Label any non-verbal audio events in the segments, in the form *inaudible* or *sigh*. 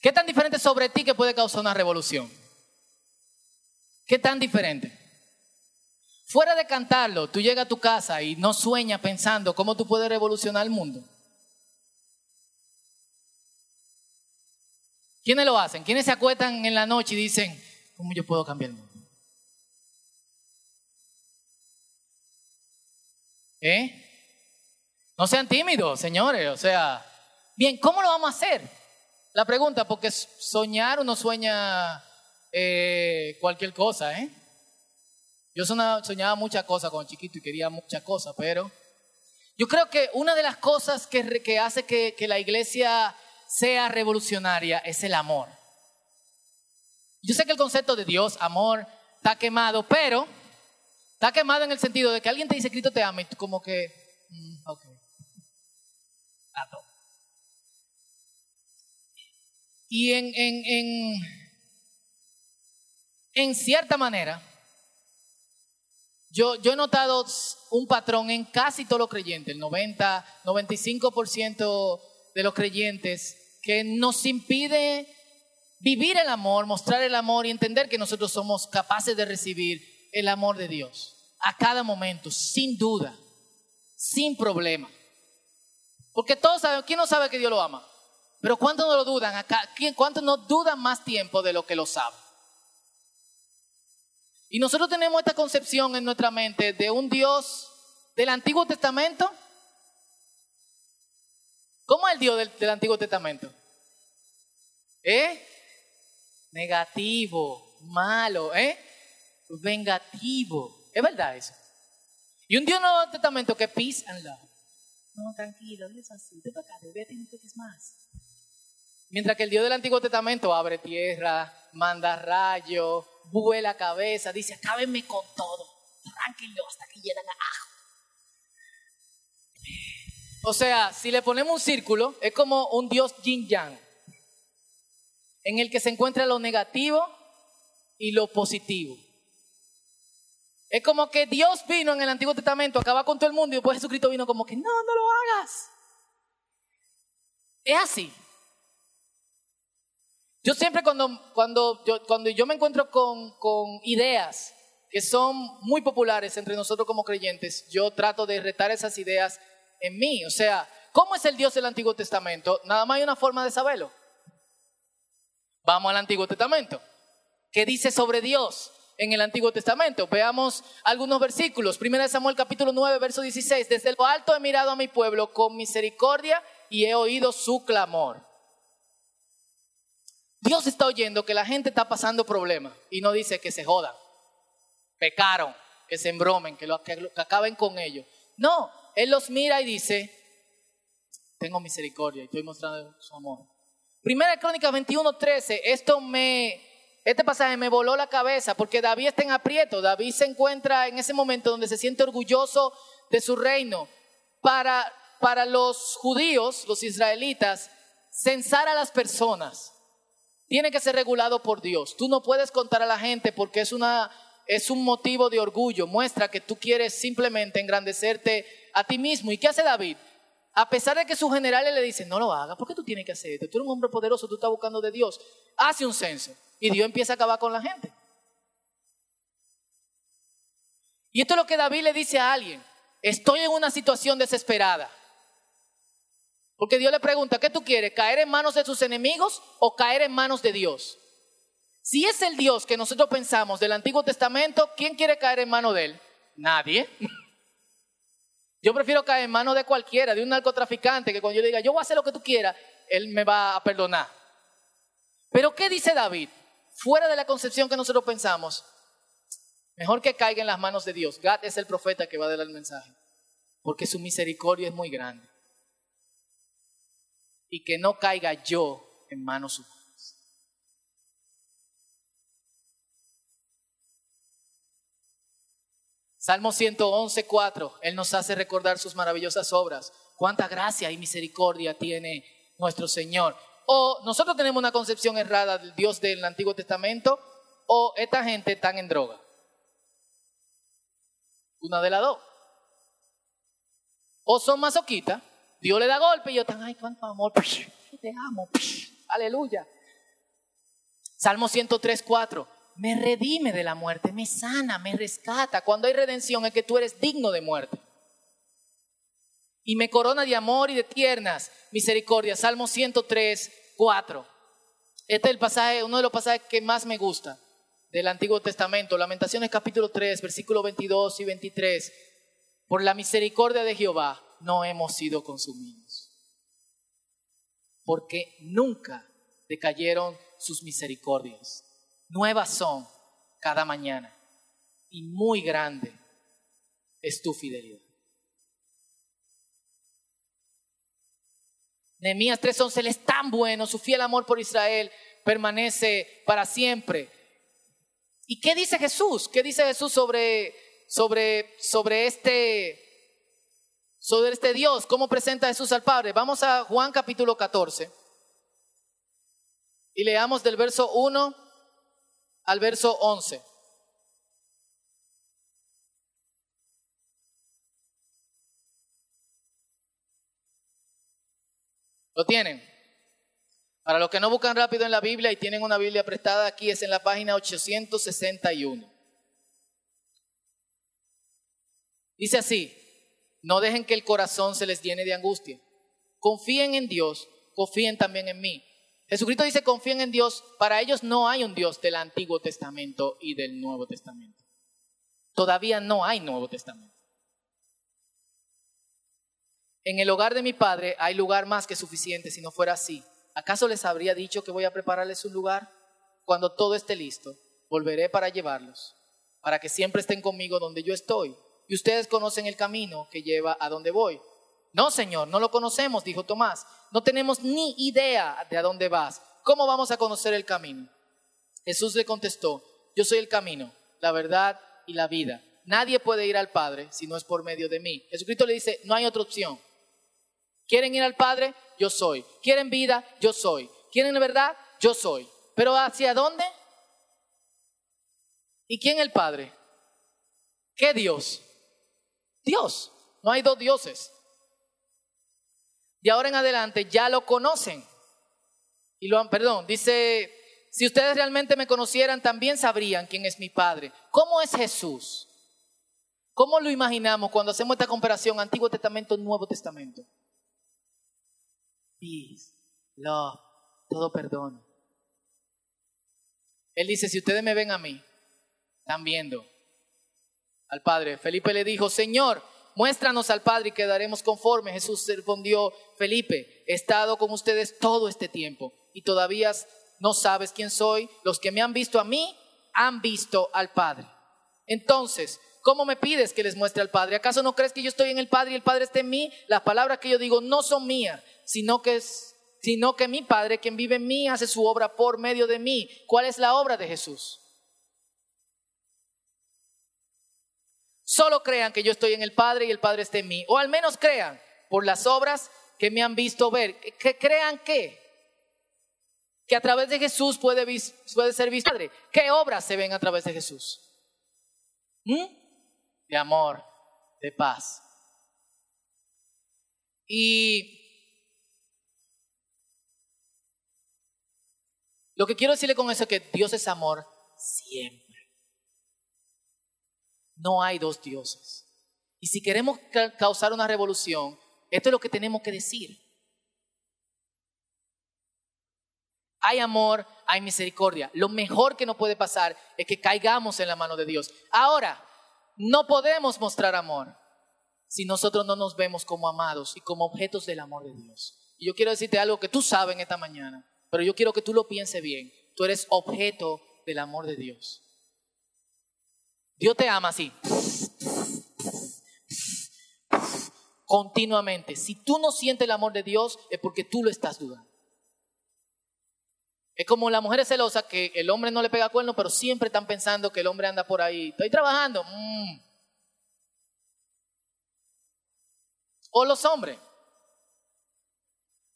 ¿Qué tan diferente sobre ti que puede causar una revolución? ¿Qué tan diferente? Fuera de cantarlo, tú llegas a tu casa y no sueñas pensando cómo tú puedes revolucionar el mundo. ¿Quiénes lo hacen? ¿Quiénes se acuestan en la noche y dicen, ¿cómo yo puedo cambiar el mundo? ¿Eh? No sean tímidos, señores. O sea, bien, ¿cómo lo vamos a hacer? La pregunta, porque soñar uno sueña eh, cualquier cosa, ¿eh? Yo soñaba muchas cosas cuando chiquito y quería muchas cosas, pero yo creo que una de las cosas que, hace que, que la iglesia sea revolucionaria es el amor. Yo sé que el concepto de Dios, amor, está quemado, pero está quemado en el sentido de que alguien te dice Cristo te ama y tú como que, mm, ok, Y en, en, en, cierta manera, yo, yo, he notado un patrón en casi todos los creyentes, el 90, 95% de los creyentes, que nos impide vivir el amor, mostrar el amor y entender que nosotros somos capaces de recibir el amor de Dios a cada momento, sin duda, sin problema. Porque todos saben, ¿quién no sabe que Dios lo ama? Pero ¿cuántos no lo dudan acá? ¿Cuántos no dudan más tiempo de lo que lo saben? Y nosotros tenemos esta concepción en nuestra mente de un Dios del Antiguo Testamento. ¿Cómo es el Dios del, Antiguo Testamento? ¿Eh? Negativo, malo, ¿eh? Vengativo. ¿Es verdad eso? Y un Dios del Nuevo Testamento que peace and love. No, tranquilo, es así. Te toca, vete un poquito más. Mientras que el Dios del Antiguo Testamento abre tierra, manda rayos, vuela cabeza, dice, acábenme con todo. Tranquilo hasta que llegan a ajo. O sea, si le ponemos un círculo, es como un Dios yin yang, en el que se encuentra lo negativo y lo positivo. Es como que Dios vino en el Antiguo Testamento, acaba con todo el mundo y después Jesucristo vino como que, no, no lo hagas. Es así. Yo siempre cuando, cuando, yo, cuando yo me encuentro con, con ideas que son muy populares entre nosotros como creyentes, yo trato de retar esas ideas en mí. O sea, ¿cómo es el Dios del Antiguo Testamento? Nada más hay una forma de saberlo. Vamos al Antiguo Testamento. ¿Qué dice sobre Dios? en el Antiguo Testamento. Veamos algunos versículos. Primera Samuel capítulo 9, verso 16. Desde lo alto he mirado a mi pueblo con misericordia y he oído su clamor. Dios está oyendo que la gente está pasando problemas y no dice que se jodan, pecaron, que se embromen, que, acaben con ellos. No, Él los mira y dice, tengo misericordia y estoy mostrando su amor. Primera Crónica 21, 13, esto me, este pasaje me voló la cabeza porque David está en aprieto. David se encuentra en ese momento donde se siente orgulloso de su reino. Para, para los judíos, los israelitas, censar a las personas tiene que ser regulado por Dios. Tú no puedes contar a la gente porque es, una, es un motivo de orgullo. Muestra que tú quieres simplemente engrandecerte a ti mismo. ¿Y qué hace David? A pesar de que sus generales le dicen, no lo hagas, ¿por qué tú tienes que hacer esto? Tú eres un hombre poderoso, tú estás buscando de Dios. Hace un censo. Y Dios empieza a acabar con la gente. Y esto es lo que David le dice a alguien. Estoy en una situación desesperada. Porque Dios le pregunta, ¿qué tú quieres? ¿Caer en manos de tus enemigos o caer en manos de Dios? Si es el Dios que nosotros pensamos del Antiguo Testamento, ¿quién quiere caer en manos de él? Nadie. *laughs* Yo prefiero caer en manos de cualquiera, de un narcotraficante, que cuando yo diga, yo voy a hacer lo que tú quieras, él me va a perdonar. Pero ¿qué dice David? fuera de la concepción que nosotros pensamos, mejor que caiga en las manos de Dios. Gad es el profeta que va a dar el mensaje, porque su misericordia es muy grande. Y que no caiga yo en manos humanas. Salmo 111, 4, Él nos hace recordar sus maravillosas obras. Cuánta gracia y misericordia tiene nuestro Señor. O nosotros tenemos una concepción errada del Dios del Antiguo Testamento, o esta gente está en droga. Una de las dos. O son masoquitas, Dios le da golpe y yo están, ay, cuánto amor, te amo, aleluya. Salmo 103, 4. Me redime de la muerte, me sana, me rescata. Cuando hay redención es que tú eres digno de muerte. Y me corona de amor y de tiernas misericordia. Salmo 103, 4. Este es el pasaje, uno de los pasajes que más me gusta del Antiguo Testamento. Lamentaciones capítulo 3, versículos 22 y 23. Por la misericordia de Jehová no hemos sido consumidos. Porque nunca decayeron sus misericordias. Nuevas son cada mañana. Y muy grande es tu fidelidad. Nehemías 3:11, Él es tan bueno, su fiel amor por Israel permanece para siempre. ¿Y qué dice Jesús? ¿Qué dice Jesús sobre, sobre, sobre, este, sobre este Dios? ¿Cómo presenta Jesús al Padre? Vamos a Juan capítulo 14 y leamos del verso 1 al verso 11. ¿Lo tienen? Para los que no buscan rápido en la Biblia y tienen una Biblia prestada, aquí es en la página 861. Dice así, no dejen que el corazón se les llene de angustia. Confíen en Dios, confíen también en mí. Jesucristo dice, confíen en Dios. Para ellos no hay un Dios del Antiguo Testamento y del Nuevo Testamento. Todavía no hay Nuevo Testamento. En el hogar de mi Padre hay lugar más que suficiente si no fuera así. ¿Acaso les habría dicho que voy a prepararles un lugar? Cuando todo esté listo, volveré para llevarlos, para que siempre estén conmigo donde yo estoy. Y ustedes conocen el camino que lleva a donde voy. No, Señor, no lo conocemos, dijo Tomás. No tenemos ni idea de a dónde vas. ¿Cómo vamos a conocer el camino? Jesús le contestó, yo soy el camino, la verdad y la vida. Nadie puede ir al Padre si no es por medio de mí. Jesucristo le dice, no hay otra opción. ¿Quieren ir al Padre? Yo soy. ¿Quieren vida? Yo soy. ¿Quieren verdad? Yo soy. ¿Pero hacia dónde? ¿Y quién el Padre? ¿Qué Dios? Dios. No hay dos dioses de ahora en adelante ya lo conocen. Y lo han, perdón, dice, si ustedes realmente me conocieran, también sabrían quién es mi Padre. ¿Cómo es Jesús? ¿Cómo lo imaginamos cuando hacemos esta comparación Antiguo Testamento, Nuevo Testamento? Peace, love, todo perdón. Él dice, si ustedes me ven a mí, están viendo al Padre. Felipe le dijo, Señor, muéstranos al Padre y quedaremos conformes. Jesús respondió, Felipe, he estado con ustedes todo este tiempo y todavía no sabes quién soy. Los que me han visto a mí han visto al Padre. Entonces, ¿cómo me pides que les muestre al Padre? ¿Acaso no crees que yo estoy en el Padre y el Padre está en mí? Las palabras que yo digo no son mías, sino que es sino que mi Padre, quien vive en mí, hace su obra por medio de mí. ¿Cuál es la obra de Jesús? Solo crean que yo estoy en el Padre y el Padre está en mí. O al menos crean por las obras que me han visto ver. Que crean que, que a través de Jesús puede, ser visto. Padre, ¿qué obras se ven a través de Jesús? ¿Mm? De amor, de paz. Y lo que quiero decirle con eso es que Dios es amor siempre. No hay dos dioses. Y si queremos causar una revolución, esto es lo que tenemos que decir. Hay amor, hay misericordia. Lo mejor que nos puede pasar es que caigamos en la mano de Dios. Ahora, no podemos mostrar amor si nosotros no nos vemos como amados y como objetos del amor de Dios. Y yo quiero decirte algo que tú sabes en esta mañana, pero yo quiero que tú lo pienses bien. Tú eres objeto del amor de Dios. Dios te ama así. Continuamente. Si tú no sientes el amor de Dios, es porque tú lo estás dudando. Es como la mujer celosa que el hombre no le pega cuerno, pero siempre están pensando que el hombre anda por ahí. Estoy trabajando. Mm. O los hombres.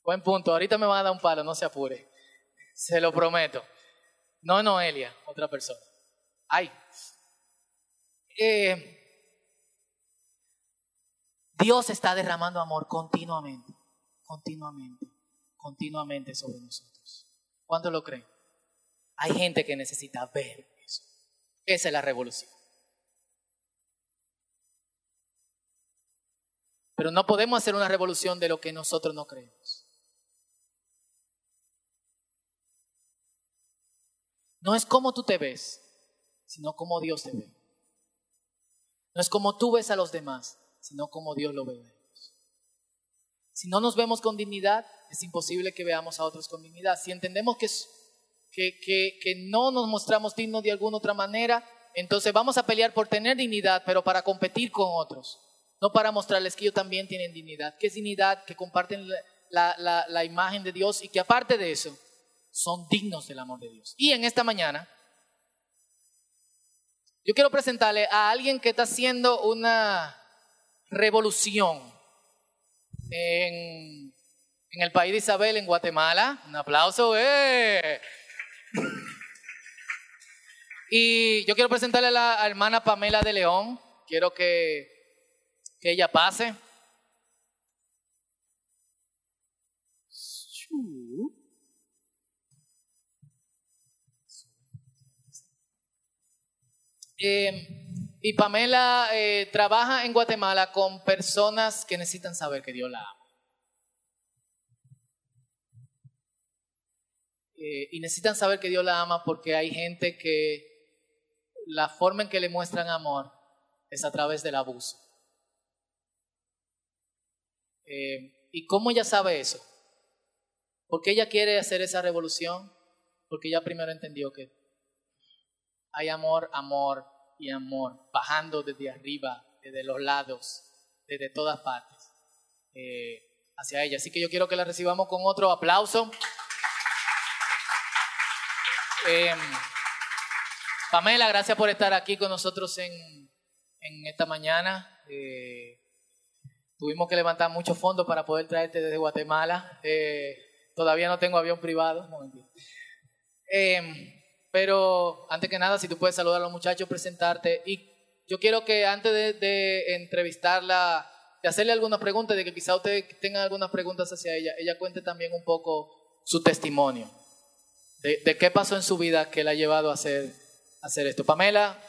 Buen punto. Ahorita me van a dar un palo, no se apure. Se lo prometo. No Noelia, otra persona. Ay, eh, Dios está derramando amor continuamente, continuamente, continuamente sobre nosotros. ¿Cuánto lo creen? Hay gente que necesita ver eso. Esa es la revolución. Pero no podemos hacer una revolución de lo que nosotros no creemos. No es como tú te ves, sino como Dios te ve. No es como tú ves a los demás, sino como Dios lo ve. Si no nos vemos con dignidad, es imposible que veamos a otros con dignidad. Si entendemos que, que, que, que no nos mostramos dignos de alguna otra manera, entonces vamos a pelear por tener dignidad, pero para competir con otros no para mostrarles que ellos también tienen dignidad, que es dignidad, que comparten la, imagen de Dios y que aparte de eso son dignos del amor de Dios. Y en esta mañana, yo quiero presentarle a alguien que está haciendo una revolución en, el país de Isabel, en Guatemala. Un aplauso. ¡eh! Y yo quiero presentarle a la hermana Pamela de León. Quiero que que ella pase. Eh, y Pamela eh, trabaja en Guatemala con personas que necesitan saber que Dios la ama. Eh, y necesitan saber que Dios la ama porque hay gente que la forma en que le muestran amor es a través del abuso. ¿Y cómo ella sabe eso? Porque ella quiere hacer esa revolución, porque ella primero entendió que hay amor, amor y amor, bajando desde arriba, desde los lados, desde todas partes, eh, hacia ella. Así que yo quiero que la recibamos con otro aplauso. Em, Pamela, gracias por estar aquí con nosotros en, esta mañana. Eh, Tuvimos que levantar muchos fondos para poder traerte desde Guatemala. Eh, todavía no tengo avión privado. Em, pero antes que nada, si tú puedes saludar a los muchachos, presentarte. Y yo quiero que antes de, entrevistarla, de hacerle algunas preguntas, de que quizá usted tenga algunas preguntas hacia ella, ella cuente también un poco su testimonio. De, qué pasó en su vida que la ha llevado a hacer, hacer esto. Pamela,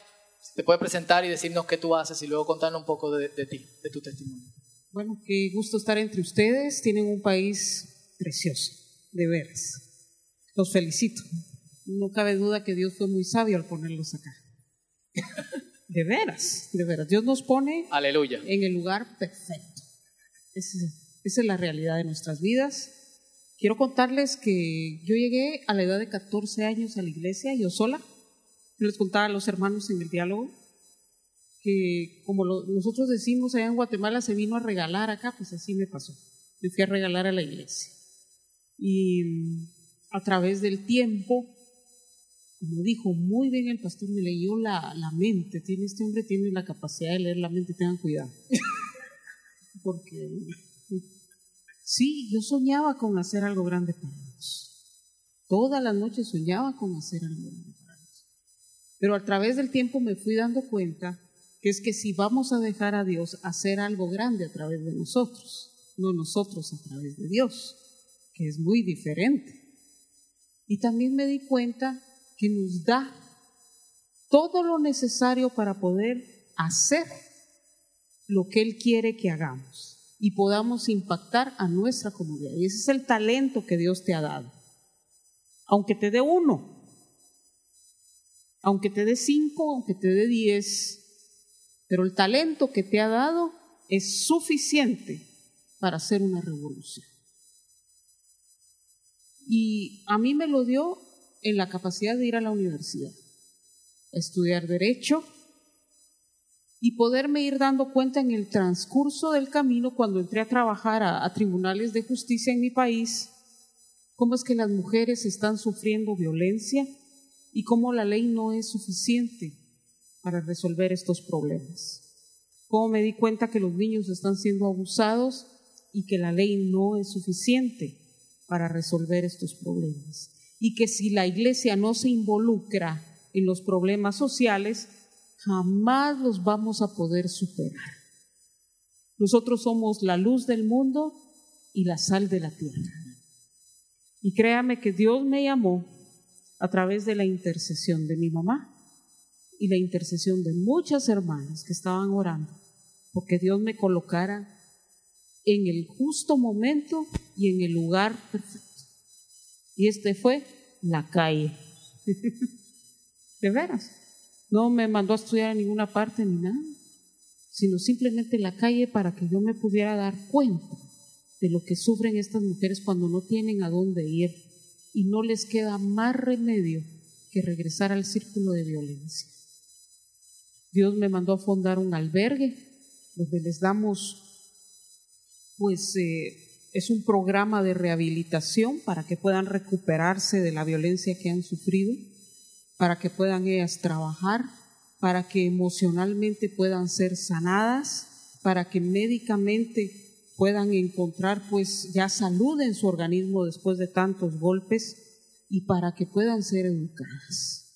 te puede presentar y decirnos qué tú haces y luego contarnos un poco de ti, de tu testimonio. Bueno, qué gusto estar entre ustedes. Tienen un país precioso, de veras. Los felicito. No cabe duda que Dios fue muy sabio al ponerlos acá. *laughs* De veras, de veras. Dios nos pone Aleluya. en el lugar perfecto. Esa, es la realidad de nuestras vidas. Quiero contarles que yo llegué a la edad de 14 años a la iglesia, yo sola. les contaba a los hermanos en el diálogo que como nosotros decimos allá en Guatemala se vino a regalar acá, pues así me pasó. Me fui a regalar a la iglesia. Y mm, a través del tiempo, como dijo muy bien el pastor, me leyó la, mente. Tiene, este hombre tiene la capacidad de leer la mente, tengan cuidado. *laughs* Porque sí, yo soñaba con hacer algo grande para Dios. Toda la noche soñaba con hacer algo grande para Dios. Pero a través del tiempo me fui dando cuenta que es que si vamos a dejar a Dios hacer algo grande a través de nosotros, no nosotros a través de Dios, que es muy diferente. Y también me di cuenta que nos da todo lo necesario para poder hacer lo que Él quiere que hagamos y podamos impactar a nuestra comunidad. Y ese es el talento que Dios te ha dado. Aunque te dé uno, aunque te dé cinco, aunque te dé diez, pero el talento que te ha dado es suficiente para hacer una revolución. Y a mí me lo dio en la capacidad de ir a la universidad, estudiar derecho y poderme ir dando cuenta en el transcurso del camino cuando entré a trabajar a, a tribunales de justicia en mi país, cómo es que las mujeres están sufriendo violencia y cómo la ley no es suficiente para resolver estos problemas. Cómo me di cuenta que los niños están siendo abusados y que la ley no es suficiente para resolver estos problemas. Y que si la iglesia no se involucra en los problemas sociales, jamás los vamos a poder superar. Nosotros somos la luz del mundo y la sal de la tierra. Y créame que Dios me llamó a través de la intercesión de mi mamá y la intercesión de muchas hermanas que estaban orando, porque Dios me colocara en el justo momento y en el lugar perfecto. Y este fue la calle. *laughs* de veras. No me mandó a estudiar en ninguna parte ni nada, sino simplemente la calle para que yo me pudiera dar cuenta de lo que sufren estas mujeres cuando no tienen a dónde ir y no les queda más remedio que regresar al círculo de violencia. Dios me mandó a fundar un albergue donde les damos, pues eh, es un programa de rehabilitación para que puedan recuperarse de la violencia que han sufrido, para que puedan ellas trabajar, para que emocionalmente puedan ser sanadas, para que médicamente puedan encontrar pues ya salud en su organismo después de tantos golpes y para que puedan ser educadas.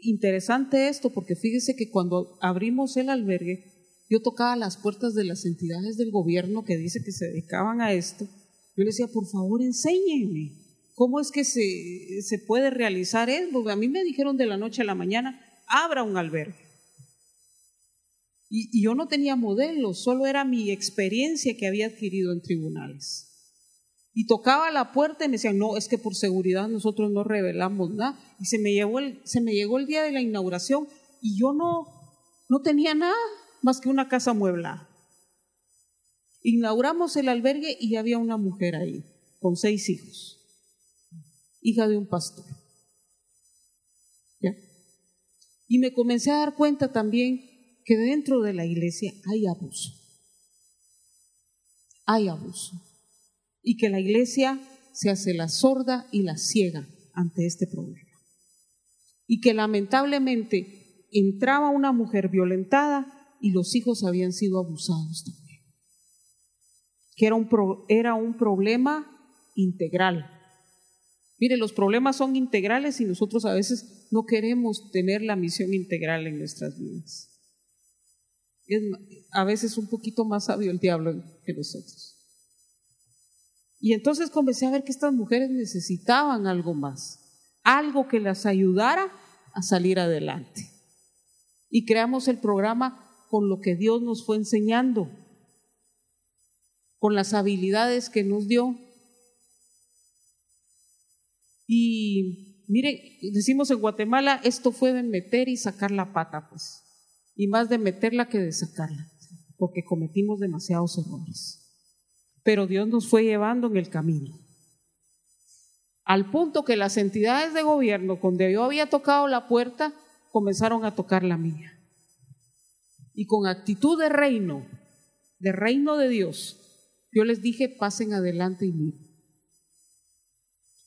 Interesante esto porque fíjese que cuando abrimos el albergue, yo tocaba las puertas de las entidades del gobierno que dice que se dedicaban a esto. Yo les decía, por favor, enséñenme cómo es que se, se puede realizar esto. a mí me dijeron de la noche a la mañana, abra un albergue. Y, yo no tenía modelos, solo era mi experiencia que había adquirido en tribunales. Y tocaba la puerta y me decían, no, es que por seguridad nosotros no revelamos nada. Y se me, el, se me llegó el día de la inauguración y yo no, no tenía nada más que una casa mueblada. Inauguramos el albergue y había una mujer ahí, con seis hijos, hija de un pastor. ¿Ya? Y me comencé a dar cuenta también que dentro de la iglesia hay abuso. Hay abuso. Y que la iglesia se hace la sorda y la ciega ante este problema. Y que lamentablemente entraba una mujer violentada y los hijos habían sido abusados también. Que era un, era un problema integral. Mire, los problemas son integrales y nosotros a veces no queremos tener la misión integral en nuestras vidas es a veces un poquito más sabio el diablo que nosotros. Y entonces comencé a ver que estas mujeres necesitaban algo más, algo que las ayudara a salir adelante. Y creamos el programa con lo que Dios nos fue enseñando, con las habilidades que nos dio. Y mire, decimos en Guatemala, esto fue de meter y sacar la pata, pues y más de meterla que de sacarla, porque cometimos demasiados errores. Pero Dios nos fue llevando en el camino. Al punto que las entidades de gobierno, donde yo había tocado la puerta, comenzaron a tocar la mía. Y con actitud de reino, de reino de Dios, yo les dije, pasen adelante y miren.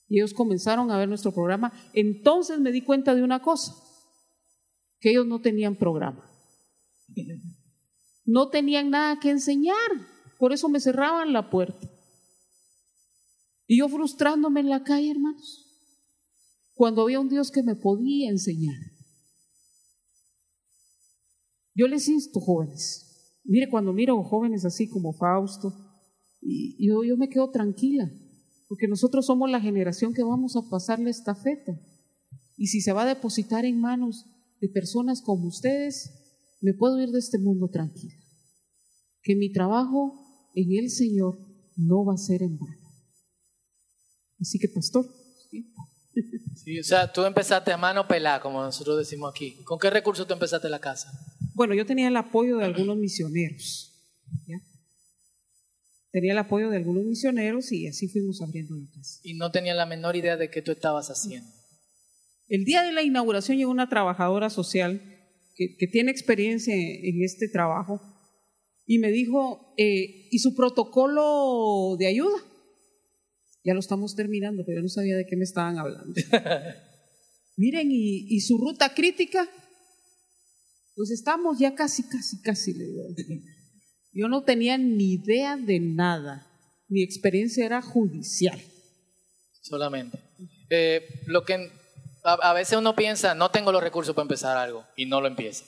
Y ellos comenzaron a ver nuestro programa. Entonces me di cuenta de una cosa, que ellos no tenían programa. No tenían nada que enseñar, por eso me cerraban la puerta. Y yo frustrándome en la calle, hermanos, cuando había un Dios que me podía enseñar. Yo les insto, jóvenes, mire, cuando miro jóvenes así como Fausto, yo, yo me quedo tranquila, porque nosotros somos la generación que vamos a pasarle esta feta. Y si se va a depositar en manos de personas como ustedes, me puedo ir de este mundo tranquila, que mi trabajo en el Señor no va a ser en vano. Así que, pastor, Sí, o sea, tú empezaste a mano pelada, como nosotros decimos aquí. ¿Con qué recursos tú empezaste la casa? Bueno, yo tenía el apoyo de algunos misioneros. Tenía el apoyo de algunos misioneros y así fuimos abriendo la casa. Y no tenía la menor idea de qué tú estabas haciendo. El día de la inauguración llegó una trabajadora social que, tiene experiencia en este trabajo, y me dijo, eh, ¿y su protocolo de ayuda? Ya lo estamos terminando, pero yo no sabía de qué me estaban hablando. *laughs* Miren, ¿y, su ruta crítica? Pues estamos ya casi, casi, casi, le digo. Yo no tenía ni idea de nada. Mi experiencia era judicial. Solamente. Eh, lo que a, veces uno piensa, no tengo los recursos para empezar algo y no lo empieza.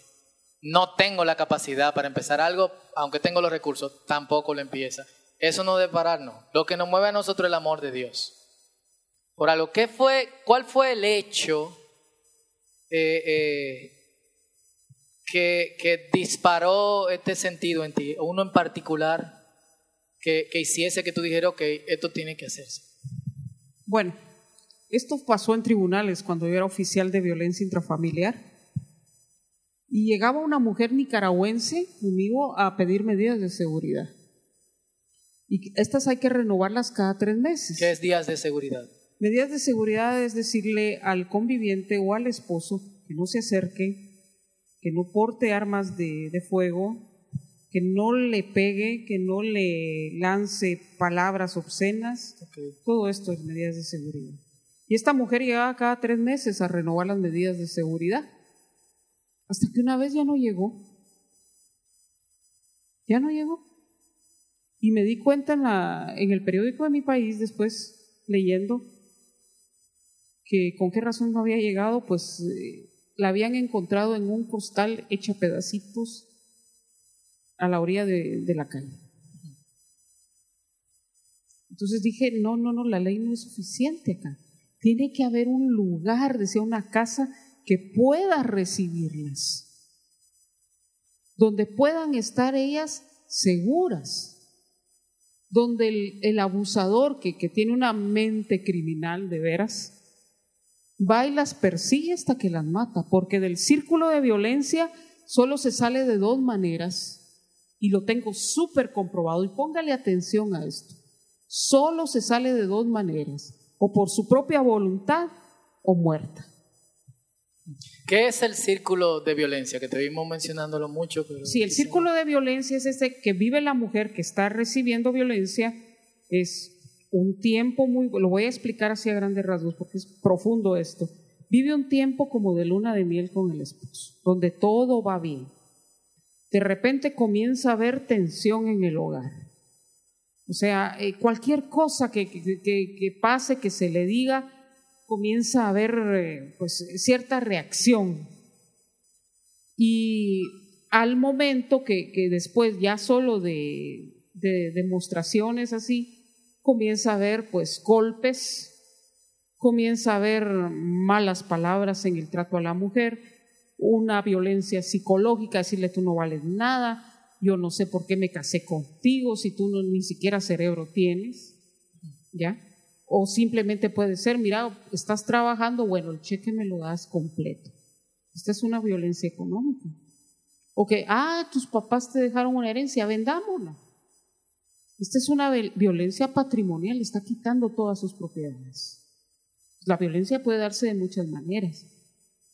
No tengo la capacidad para empezar algo, aunque tengo los recursos, tampoco lo empieza. Eso no debe pararnos. Lo que nos mueve a nosotros es el amor de Dios. por algo. ¿Qué fue, ¿Cuál fue el hecho eh, eh, que, que disparó este sentido en ti? Uno en particular que, que hiciese que tú dijeras, ok, esto tiene que hacerse. Bueno, esto pasó en tribunales cuando yo era oficial de violencia intrafamiliar. Y llegaba una mujer nicaragüense conmigo a pedir medidas de seguridad. Y estas hay que renovarlas cada tres meses. ¿Qué es días de seguridad? Medidas de seguridad es decirle al conviviente o al esposo que no se acerque, que no porte armas de, de fuego, que no le pegue, que no le lance palabras obscenas. Todo esto es medidas de seguridad. Y esta mujer llegaba cada tres meses a renovar las medidas de seguridad. Hasta que una vez ya no llegó. Ya no llegó. Y me di cuenta en, la, en el periódico de mi país, después leyendo, que con qué razón no había llegado, pues eh, la habían encontrado en un costal hecha pedacitos a la orilla de, la calle. Entonces dije, no, no, no, la ley no es suficiente acá. Tiene que haber un lugar, decía una casa, que pueda recibirlas, donde puedan estar ellas seguras, donde el, abusador que tiene una mente criminal de veras, va y las persigue hasta que las mata, porque del círculo de violencia solo se sale de dos maneras, y lo tengo súper comprobado, y póngale atención a esto, solo se sale de dos maneras, o por su propia voluntad o muerta. ¿Qué es el círculo de violencia? Que te vimos mencionándolo mucho. Pero Sí, el círculo de violencia es ese que vive la mujer que está recibiendo violencia, es un tiempo muy, lo voy a explicar así a grandes rasgos porque es profundo esto, vive un tiempo como de luna de miel con el esposo, donde todo va bien. De repente comienza a haber tensión en el hogar. O sea, eh, cualquier cosa que, que, pase, que se le diga, comienza a haber eh, pues, cierta reacción. Y al momento que, que después ya solo de, de, demostraciones así, comienza a haber pues golpes, comienza a haber malas palabras en el trato a la mujer, una violencia psicológica, decirle tú no vales nada, yo no sé por qué me casé contigo si tú no, ni siquiera cerebro tienes, ¿ya? O simplemente puede ser, mira, estás trabajando, bueno, el cheque me lo das completo. Esta es una violencia económica. O que, ah, tus papás te dejaron una herencia, vendámosla. Esta es una violencia patrimonial, está quitando todas sus propiedades. La violencia puede darse de muchas maneras.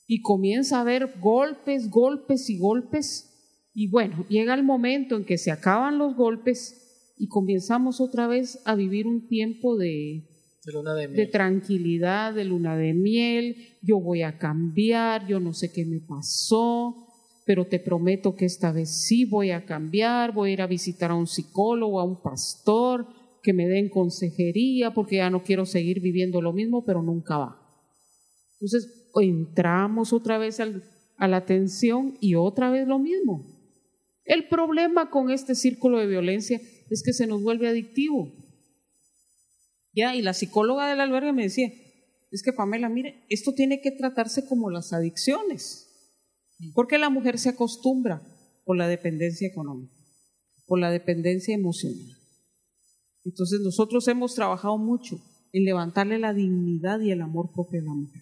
Y comienza a haber golpes, golpes y golpes. Y bueno, llega el momento en que se acaban los golpes y comenzamos otra vez a vivir un tiempo de, de, luna de, de miel. tranquilidad, de luna de miel. Yo voy a cambiar, yo no sé qué me pasó, pero te prometo que esta vez sí voy a cambiar, voy a ir a visitar a un psicólogo, a un pastor, que me den consejería, porque ya no quiero seguir viviendo lo mismo, pero nunca va. Entonces entramos otra vez a la tensión y otra vez lo mismo. El problema con este círculo de violencia es que se nos vuelve adictivo. Ya, y la psicóloga del albergue me decía, es que Pamela, mire, esto tiene que tratarse como las adicciones. Porque la mujer se acostumbra por la dependencia económica, por la dependencia emocional. Entonces nosotros hemos trabajado mucho en levantarle la dignidad y el amor propio a la mujer.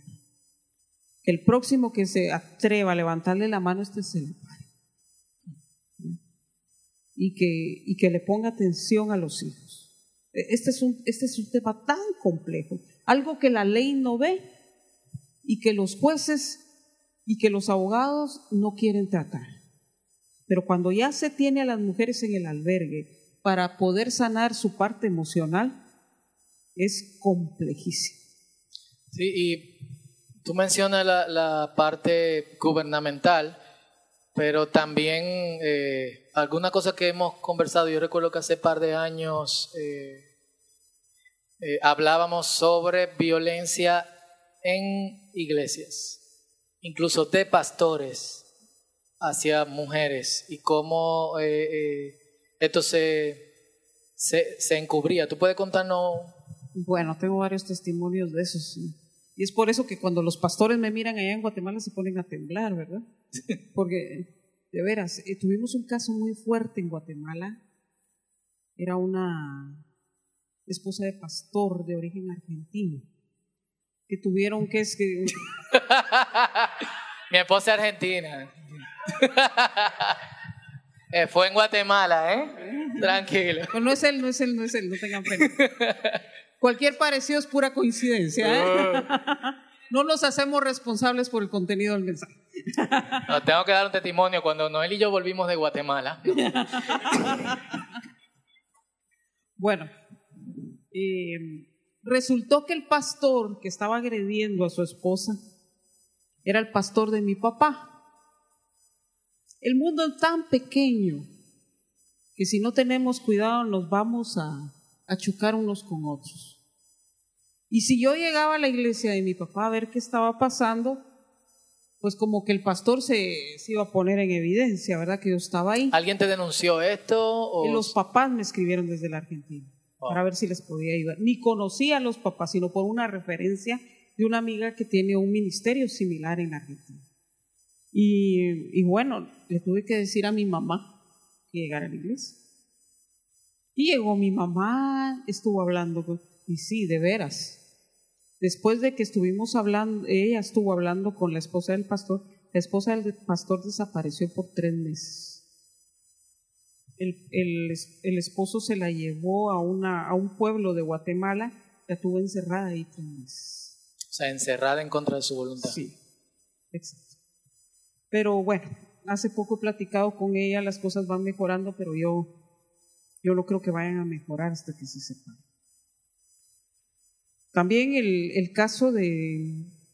Que el próximo que se atreva a levantarle la mano, este se le pare. Y que, y que le ponga atención a los hijos. Este es, un, este es un tema tan complejo, algo que la ley no ve y que los jueces y que los abogados no quieren tratar. Pero cuando ya se tiene a las mujeres en el albergue para poder sanar su parte emocional, es complejísimo. Sí, y tú mencionas la, parte gubernamental, pero también eh, alguna cosa que hemos conversado, yo recuerdo que hace par de años eh, eh, hablábamos sobre violencia en iglesias incluso de pastores hacia mujeres y cómo eh, eh, esto se, se, se, encubría. ¿Tú puedes contarnos Bueno, tengo varios testimonios de eso, sí. Y es por eso que cuando los pastores me miran allá en Guatemala se ponen a temblar, ¿verdad? *laughs* Porque, de veras, eh, tuvimos un caso muy fuerte en Guatemala. Era una esposa de pastor de origen argentino, que tuvieron que... Es que *laughs* Mi esposa es argentina. Eh, fue en Guatemala, ¿eh? Tranquilo. No, no es él, no es él, no es él, no tengan pena. Cualquier parecido es pura coincidencia. ¿eh? No nos hacemos responsables por el contenido del mensaje. No, tengo que dar un testimonio. Cuando Noel y yo volvimos de Guatemala, Bueno, eh, resultó que el pastor que estaba agrediendo a su esposa era el pastor de mi papá. El mundo es tan pequeño que si no tenemos cuidado nos vamos a, a chocar unos con otros. Y si yo llegaba a la iglesia de mi papá a ver qué estaba pasando, pues como que el pastor se, se iba a poner en evidencia, ¿verdad? Que yo estaba ahí. ¿alguien te denunció esto? O... Y los papás me escribieron desde la Argentina Oh. para ver si les podía ayudar. Ni conocía a los papás, sino por una referencia de una amiga que tiene un ministerio similar en Argentina. Y, bueno, le tuve que decir a mi mamá que llegara a la iglesia. Y llegó mi mamá, estuvo hablando, con- y sí, de veras. Después de que estuvimos hablando, ella estuvo hablando con la esposa del pastor, la esposa del pastor desapareció por tres meses el, el es- el esposo se la llevó a, a un pueblo de Guatemala, la tuvo encerrada ahí tres meses. Sea, encerrada en contra de su voluntad. Sí, exacto. Pero bueno, hace poco he platicado con ella, las cosas van mejorando, pero yo, yo no creo que vayan a mejorar hasta que se separen. También el, el caso de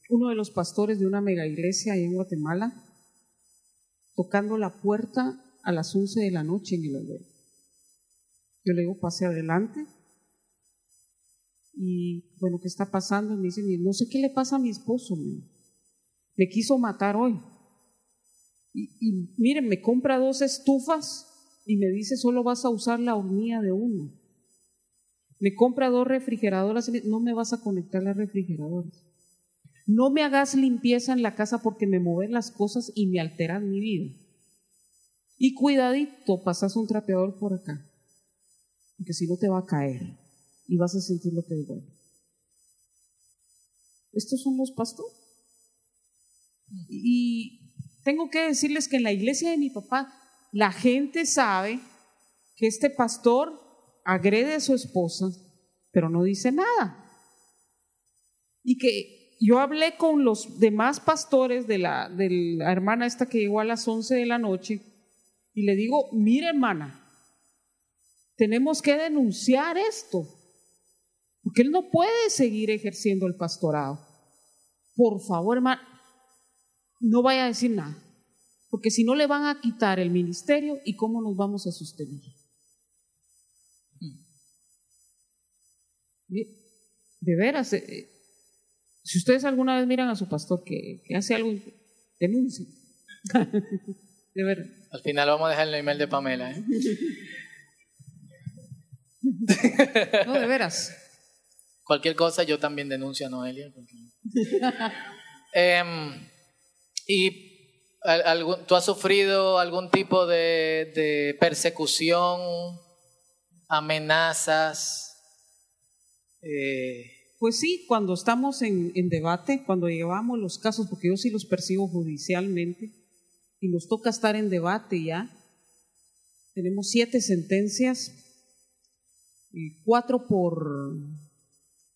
uno de los pastores de una mega iglesia ahí en Guatemala, tocando la puerta a las 11 de la noche en el albergue. Yo le digo, pase adelante. Y bueno, ¿qué está pasando? Me dice, no sé qué le pasa a mi esposo. Me, quiso matar hoy. Y, y miren, me compra dos estufas y me dice, solo vas a usar la hornilla de uno. Me compra dos refrigeradoras, no me vas a conectar las refrigeradoras. No me hagas limpieza en la casa porque me mueven las cosas y me alteran mi vida. Y cuidadito, pasas un trapeador por acá, porque si no te va a caer y vas a sentir lo que es bueno. Estos son los pastores. Y tengo que decirles que en la iglesia de mi papá, la gente sabe que este pastor agrede a su esposa, pero no dice nada. Y que yo hablé con los demás pastores de la, de la hermana esta que llegó a las 11 de la noche y le digo, mire hermana, tenemos que denunciar esto, porque él no puede seguir ejerciendo el pastorado. Por favor, hermana, no vaya a decir nada, porque si no le van a quitar el ministerio y cómo nos vamos a sostener. De veras, eh, eh, si ustedes alguna vez miran a su pastor que, que hace algo, denuncien. *laughs* De veras. Al final vamos a dejar el email de Pamela. ¿eh? *laughs* No, de veras. Cualquier cosa yo también denuncio a Noelia. *laughs* Em, ¿Y al- algún- tú has sufrido algún tipo de, persecución, amenazas? Eh, Pues sí, cuando estamos en, en debate, cuando llevamos los casos, porque yo sí los persigo judicialmente, y nos toca estar en debate ya, tenemos siete sentencias, y cuatro por,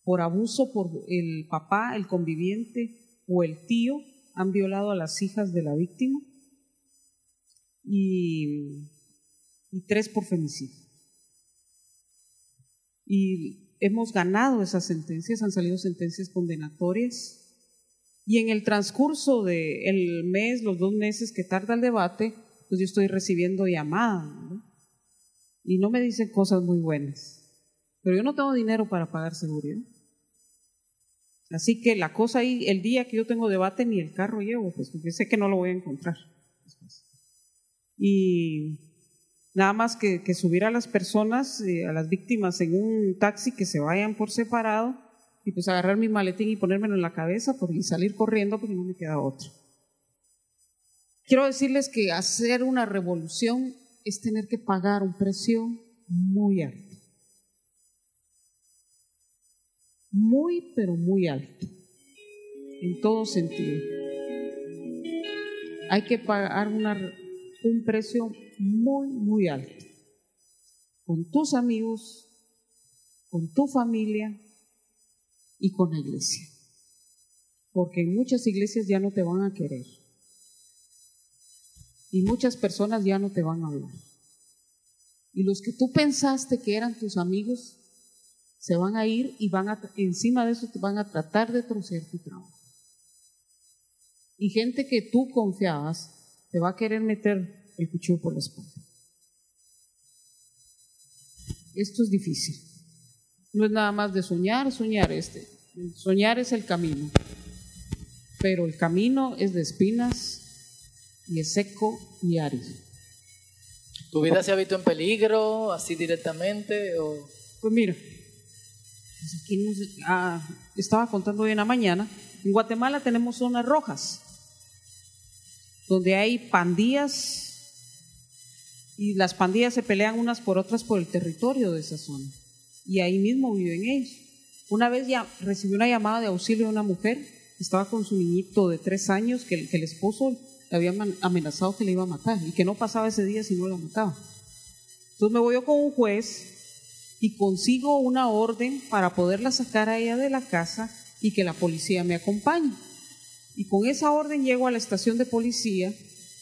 por abuso por el papá, el conviviente o el tío, han violado a las hijas de la víctima, y, tres por femicidio. Y hemos ganado esas sentencias, han salido sentencias condenatorias. Y en el transcurso del mes, los dos meses que tarda el debate, pues yo estoy recibiendo llamadas. Y no me dicen cosas muy buenas. Pero yo no tengo dinero para pagar seguridad. Así que la cosa ahí, el día que yo tengo debate, ni el carro llevo, pues porque sé que no lo voy a encontrar. Y nada más que, que subir a las personas, eh, a las víctimas en un taxi que se vayan por separado y pues agarrar mi maletín y ponérmelo en la cabeza y salir corriendo porque no me queda otro. Quiero decirles que hacer una revolución es tener que pagar un precio muy alto. Muy, pero muy alto. En todo sentido. Hay que pagar un precio muy, muy alto. Con tus amigos, con tu familia y con la iglesia. Porque en muchas iglesias ya no te van a querer y muchas personas ya no te van a hablar. Y los que tú pensaste que eran tus amigos se van a ir y van a encima de eso van a tratar de trocear tu trabajo. Y gente que tú confiabas te va a querer meter el cuchillo por la espalda. Esto es difícil. No es nada más de soñar, soñar este. Soñar es el camino. Pero el camino es de espinas, y es seco y árido. ¿Tu vida se ha visto en peligro, así directamente? O? Pues mira, pues aquí ah, estaba contando hoy en la mañana, en Guatemala tenemos zonas rojas, donde hay pandillas y las pandillas se pelean unas por otras por el territorio de esa zona. Y ahí mismo viven ellos. Una vez ya recibí una llamada de auxilio de una mujer, estaba con su niñito de tres años, que, que el esposo le habían amenazado que le iba a matar y que no pasaba ese día si no la mataba. Entonces me voy yo con un juez y consigo una orden para poderla sacar a ella de la casa y que la policía me acompañe. Y con esa orden llego a la estación de policía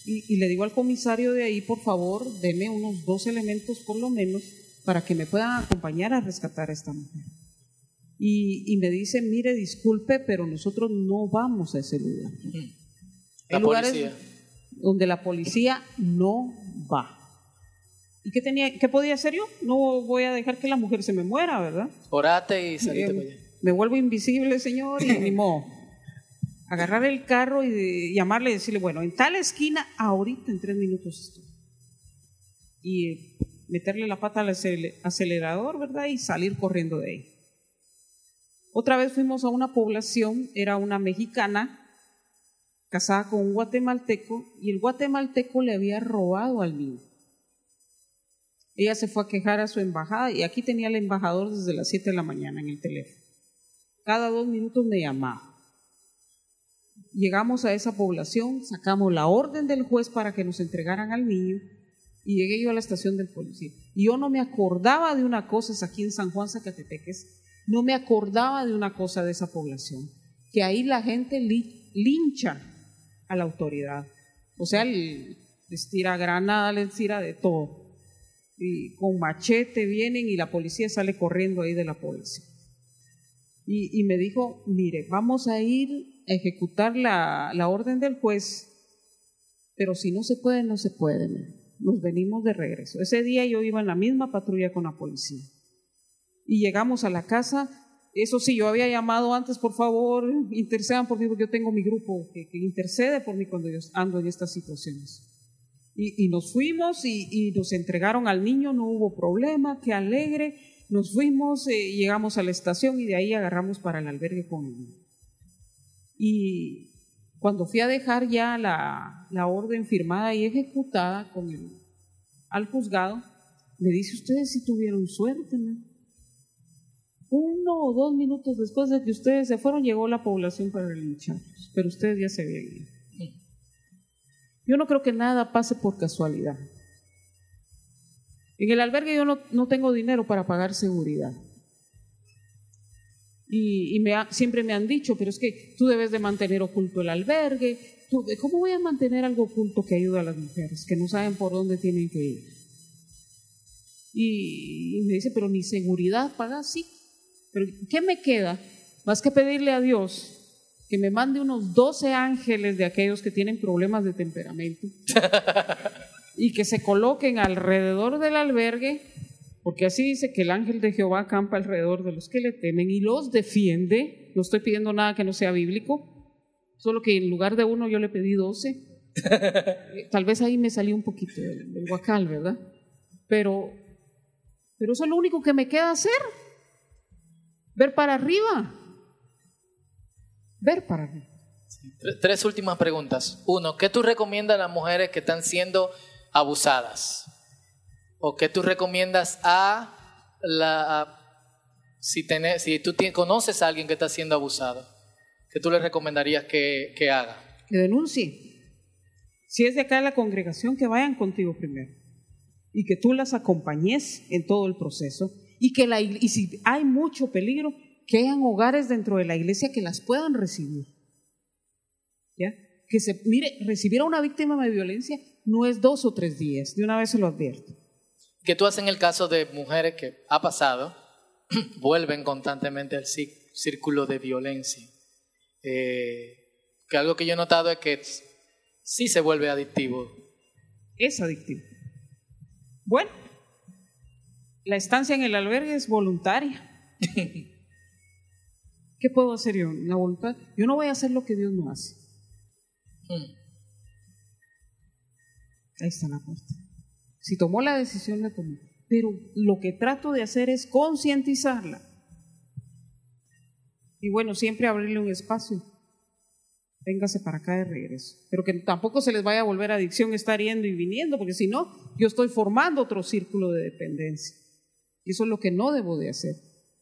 y, le digo al comisario de ahí, por favor, deme unos dos elementos por lo menos para que me puedan acompañar a rescatar a esta mujer. Y, y me dice, mire, disculpe, pero nosotros no vamos a ese lugar. Hay lugares donde la policía no va. ¿Y qué, tenía, qué podía hacer yo? No voy a dejar que la mujer se me muera, ¿verdad? Orate y salite eh, Me vuelvo invisible, señor, y ni modo. Agarrar el carro y llamarle y decirle, bueno, en tal esquina, ahorita en tres minutos estoy. Y meterle la pata al acelerador, ¿verdad? Y salir corriendo de ahí. Otra vez fuimos a una población, era una mexicana, casada con un guatemalteco y el guatemalteco le había robado al niño. Ella se fue a quejar a su embajada y aquí tenía el embajador desde las 7 de la mañana en el teléfono. Cada dos minutos me llamaba. Llegamos a esa población, sacamos la orden del juez para que nos entregaran al niño y llegué yo a la estación del policía. Y yo no me acordaba de una cosa, es aquí en San Juan Zacatepeques, no me acordaba de una cosa de esa población, que ahí la gente lincha a la autoridad. O sea, les tira granada, les tira de todo. Y con machete vienen y la policía sale corriendo ahí de la policía. Y, me dijo, mire, vamos a ir a ejecutar la, la, orden del juez, pero si no se puede, no se puede. Nos venimos de regreso. Ese día yo iba en la misma patrulla con la policía. Y llegamos a la casa eso sí, yo había llamado antes, por favor, intercedan por mí, porque yo tengo mi grupo que, intercede por mí cuando yo ando en estas situaciones. Y, nos fuimos y, nos entregaron al niño, no hubo problema, qué alegre. Nos fuimos, eh, llegamos a la estación y de ahí agarramos para el albergue con el niño. Y cuando fui a dejar ya la, la orden firmada y ejecutada con el, al juzgado, me dice, ustedes si tuvieron suerte, ¿no? uno o dos minutos después de que ustedes se fueron, llegó la población para lincharlos, pero ustedes ya se habían ido. Yo no creo que nada pase por casualidad. En el albergue yo no, tengo dinero para pagar seguridad. Y, me siempre me han dicho, pero es que tú debes de mantener oculto el albergue. ¿Cómo voy a mantener algo oculto que ayuda a las mujeres que no saben por dónde tienen que ir? Y, me dice, pero ni seguridad pagas, sí, pero ¿qué me queda? Más que pedirle a Dios que me mande unos 12 ángeles de aquellos que tienen problemas de temperamento *laughs* y que se coloquen alrededor del albergue, porque así dice que el ángel de Jehová acampa alrededor de los que le temen y los defiende. No estoy pidiendo nada que no sea bíblico, solo que en lugar de uno yo le pedí 12. *laughs* Tal vez ahí me salió un poquito del, del guacal, ¿verdad? Pero, pero eso es lo único que me queda hacer. Ver para arriba. Ver para. Tre- Tres últimas preguntas. Uno, ¿qué tú recomiendas a las mujeres que están siendo abusadas? ¿O qué tú recomiendas a la... a- si, tenés- si tú conoces a alguien que está siendo abusado, ¿qué tú le recomendarías que, que haga? Que denuncie. Si es de acá de la congregación, que vayan contigo primero. Y que tú las acompañes en todo el proceso. Y que la, y si hay mucho peligro, que hayan hogares dentro de la iglesia que las puedan recibir. ¿Ya? Que se, mire, recibir a una víctima de violencia no es dos o tres días, de una vez se lo advierto. ¿Qué tú haces en el caso de mujeres que ha pasado, *clears throat* vuelven constantemente al cí- círculo de violencia? Eh, que algo que yo he notado es que sí se vuelve adictivo. Es adictivo. Bueno, la estancia en el albergue es voluntaria. *laughs* ¿Qué puedo hacer yo? La voluntad. Yo no voy a hacer lo que Dios no hace. Mm. Ahí está la puerta. Si tomó la decisión, la tomó. Pero lo que trato de hacer es concientizarla. Y bueno, siempre abrirle un espacio. Véngase para acá de regreso. Pero que tampoco se les vaya a volver adicción estar yendo y viniendo, porque si no, yo estoy formando otro círculo de dependencia. Y eso es lo que no debo de hacer.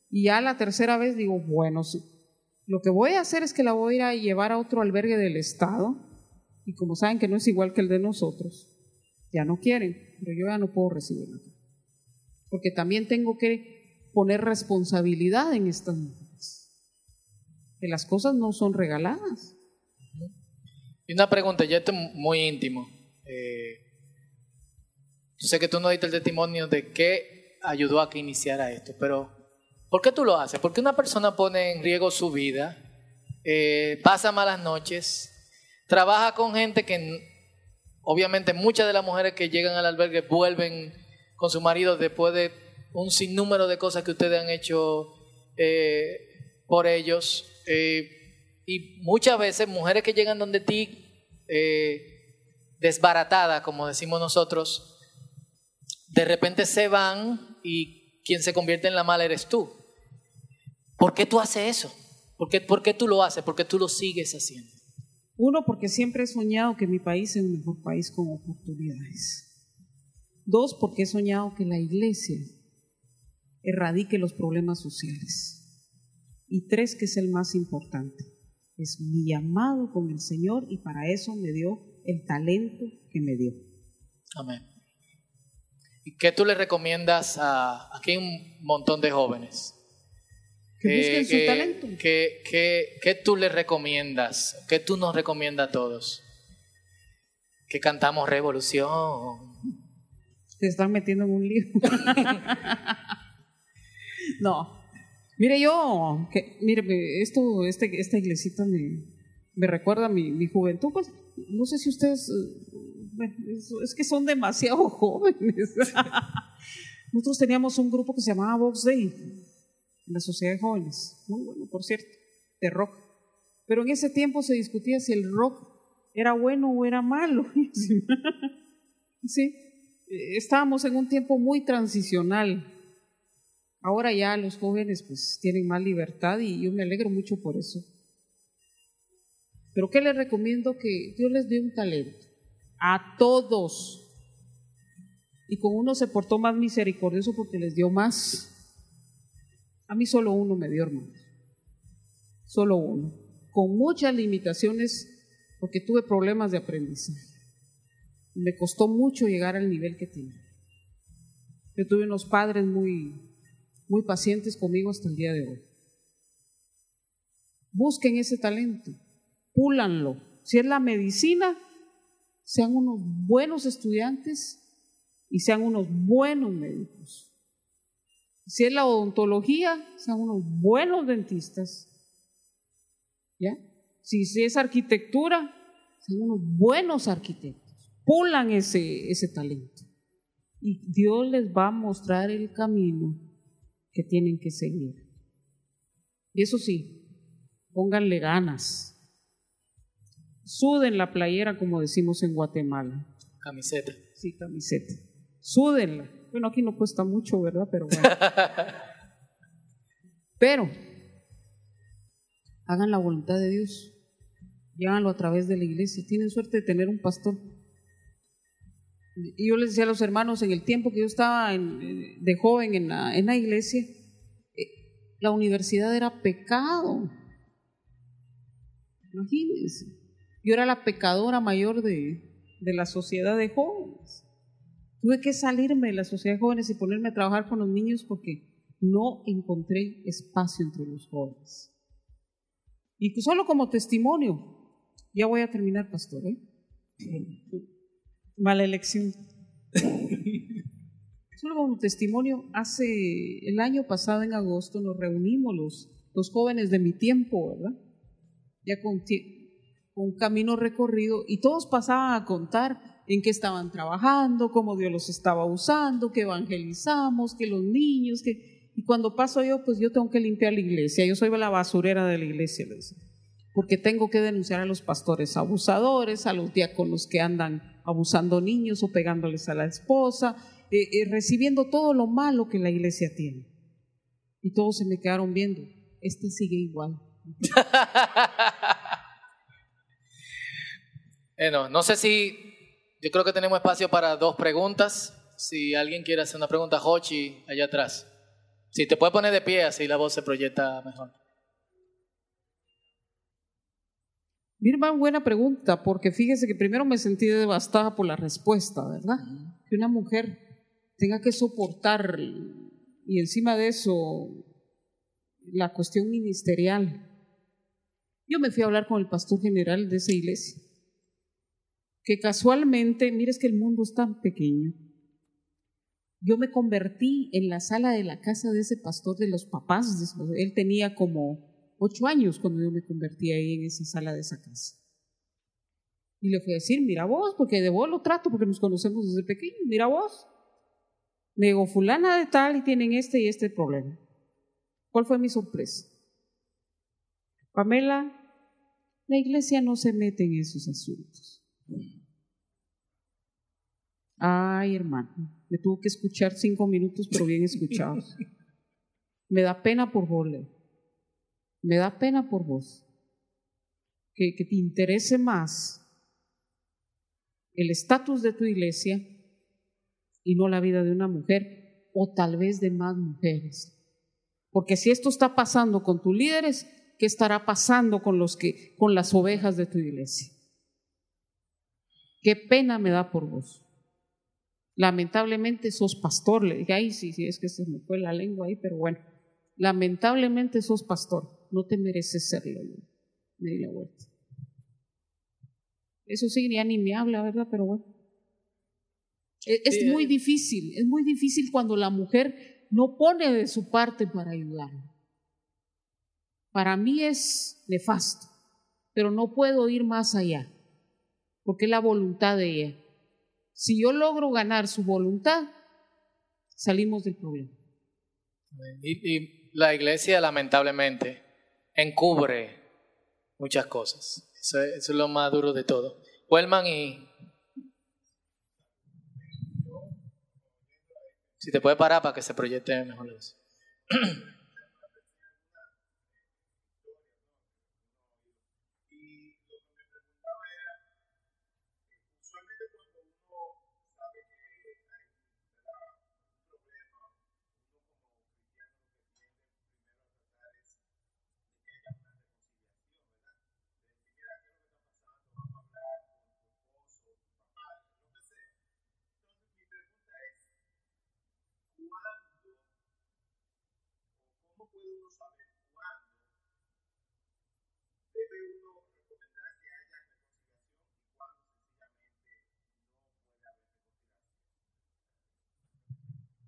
Y ya la tercera vez digo, bueno, sí. Lo que voy a hacer es que la voy a ir a llevar a otro albergue del Estado. Y como saben que no es igual que el de nosotros, ya no quieren, pero yo ya no puedo recibirla. Porque también tengo que poner responsabilidad en estas mujeres. Que las cosas no son regaladas. Y una pregunta, ya esto es muy íntimo. Eh, yo sé que tú no diste el testimonio de qué ayudó a que iniciara esto, pero ¿por qué tú lo haces? Porque una persona pone en riesgo su vida, eh, pasa malas noches, trabaja con gente que obviamente muchas de las mujeres que llegan al albergue vuelven con su marido después de un sinnúmero de cosas que ustedes han hecho eh, por ellos. eh, y muchas veces mujeres que llegan donde ti desbaratadas, como decimos nosotros, de repente se van y quien se convierte en la mala eres tú. ¿Por qué tú haces eso? ¿Por qué, por qué tú lo haces? ¿Por qué tú lo sigues haciendo? Uno, porque siempre he soñado que mi país sea un mejor país con oportunidades. Dos, porque he soñado que la iglesia erradique los problemas sociales. Y tres, que es el más importante, es mi llamado con el Señor y para eso me dio el talento que me dio. Amén. ¿Y qué tú le recomiendas a aquí hay un montón de jóvenes? Que busquen su que- talento. ¿Qué tú le recomiendas? ¿Qué tú nos recomiendas a todos? Que cantamos revolución. Se están metiendo en un lío. *laughs* no. Mire, yo, que, mire, esto, este, esta iglesita me, me recuerda a mi, mi juventud. Pues, no sé si ustedes, eh, bueno, es, es que son demasiado *laughs* jóvenes. *laughs* Nosotros teníamos un grupo que se llamaba Vox Day, en la Sociedad de Jóvenes. Muy bueno, por cierto, de rock. Pero en ese tiempo se discutía si el rock era bueno o era malo. *laughs* sí eh, estábamos en un tiempo muy transicional. Ahora ya los jóvenes pues tienen más libertad y yo me alegro mucho por eso. Pero ¿qué les recomiendo? Que Dios les dé un talento a todos. Y con uno se portó más misericordioso porque les dio más. A mí solo uno me dio, hermano. Solo uno. Con muchas limitaciones porque tuve problemas de aprendizaje. Me costó mucho llegar al nivel que tenía. Yo tuve unos padres muy, muy pacientes conmigo hasta el día de hoy. Busquen ese talento, púlanlo. Si es la medicina, sean unos buenos estudiantes y sean unos buenos médicos. Si es la odontología, sean unos buenos dentistas. ¿Ya? Si, si es arquitectura, sean unos buenos arquitectos pulan ese, ese talento. Y Dios les va a mostrar el camino que tienen que seguir. Y eso sí, pónganle ganas. Suden la playera, como decimos en Guatemala. Camiseta. Sí, camiseta. Súdenla. Bueno, aquí no cuesta mucho, ¿verdad? Pero bueno. *laughs* Pero hagan la voluntad de Dios. Llévanlo a través de la iglesia. Tienen suerte de tener un pastor. Y yo les decía a los hermanos, en el tiempo que yo estaba de joven en la, en la iglesia, eh, la universidad era pecado. Imagínense. Yo era la pecadora mayor de, de la sociedad de jóvenes. Tuve que salirme de la sociedad de jóvenes y ponerme a trabajar con los niños porque no encontré espacio entre los jóvenes. Y solo como testimonio, ya voy a terminar, pastor. ¿eh? Mala elección. *laughs* solo como testimonio, hace el año pasado en agosto nos reunimos los, los jóvenes de mi tiempo, ¿verdad? Ya con, un camino recorrido y todos pasaban a contar en qué estaban trabajando, cómo Dios los estaba usando, que evangelizamos, que los niños, que... Y cuando paso yo, pues yo tengo que limpiar la iglesia, yo soy la basurera de la iglesia, porque tengo que denunciar a los pastores abusadores, a los diáconos que andan abusando niños o pegándoles a la esposa, eh, eh, recibiendo todo lo malo que la iglesia tiene. Y todos se me quedaron viendo, este sigue igual. *laughs* Bueno, no sé si, yo creo que tenemos espacio para dos preguntas. Si alguien quiere hacer una pregunta, Hochi, allá atrás. Si te puedes poner de pie, así la voz se proyecta mejor. Mirma, buena pregunta, porque fíjese que primero me sentí devastada por la respuesta, ¿verdad? Que una mujer tenga que soportar y encima de eso la cuestión ministerial. Yo me fui a hablar con el pastor general de esa iglesia que casualmente, mires que el mundo es tan pequeño. Yo me convertí en la sala de la casa de ese pastor de los papás. Él tenía como ocho años cuando yo me convertí ahí en esa sala de esa casa. Y le fui a decir, mira vos, porque de vos lo trato, porque nos conocemos desde pequeño, mira vos. Me digo, fulana de tal y tienen este y este problema. ¿Cuál fue mi sorpresa? Pamela, la iglesia no se mete en esos asuntos. Ay, hermano, me tuvo que escuchar cinco minutos, pero bien escuchados. Me da pena por vos, Me da pena por vos. Que, que te interese más el estatus de tu iglesia y no la vida de una mujer o tal vez de más mujeres. Porque si esto está pasando con tus líderes, ¿qué estará pasando con los que con las ovejas de tu iglesia? Qué pena me da por vos. Lamentablemente sos pastor. Le dije, ay, sí, sí, es que se me fue la lengua ahí, pero bueno. Lamentablemente sos pastor. No te mereces serlo. Me di la vuelta. Eso sí, ya ni me habla, ¿verdad? Pero bueno. E, es, muy difícil, es muy difícil cuando la mujer no pone de su parte para ayudar. Para mí es nefasto, pero no puedo ir más allá porque es la voluntad de ella. Si yo logro ganar su voluntad, salimos del problema. Y, la iglesia, lamentablemente, encubre muchas cosas. Eso, es lo más duro de todo. Huelman y... Si te puede parar para que se proyecte mejor eso. *clears throat*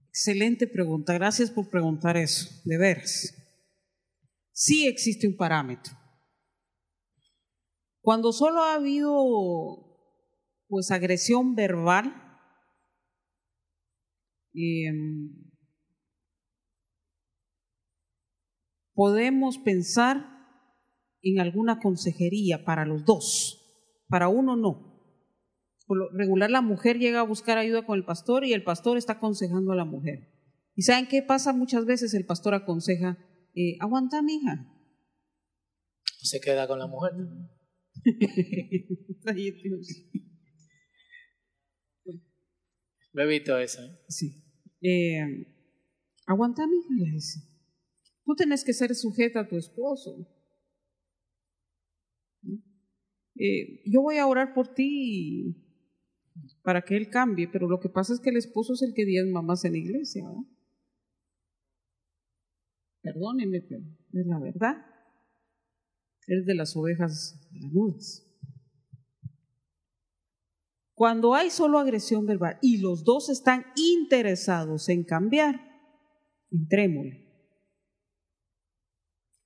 Excelente pregunta, gracias por preguntar eso, de veras. Sí existe un parámetro. Cuando solo ha habido pues agresión verbal, em, podemos pensar en alguna consejería para los dos, para uno no. Por lo regular la mujer llega a buscar ayuda con el pastor y el pastor está aconsejando a la mujer. ¿Y saben qué pasa? Muchas veces el pastor aconseja, eh, aguanta, mija. Se queda con la mujer. *laughs* Ay, Dios. Lo he visto eso. ¿eh? Sí. Eh, aguanta, mija, le dice. Tú tenés que ser sujeta a tu esposo. Eh, yo voy a orar por ti para que él cambie, pero lo que pasa es que el esposo es el que diezma más en la iglesia. ¿verdad? Perdónenme, pero es la verdad. Es de las ovejas lanudas. Cuando hay solo agresión verbal y los dos están interesados en cambiar, entrémosle.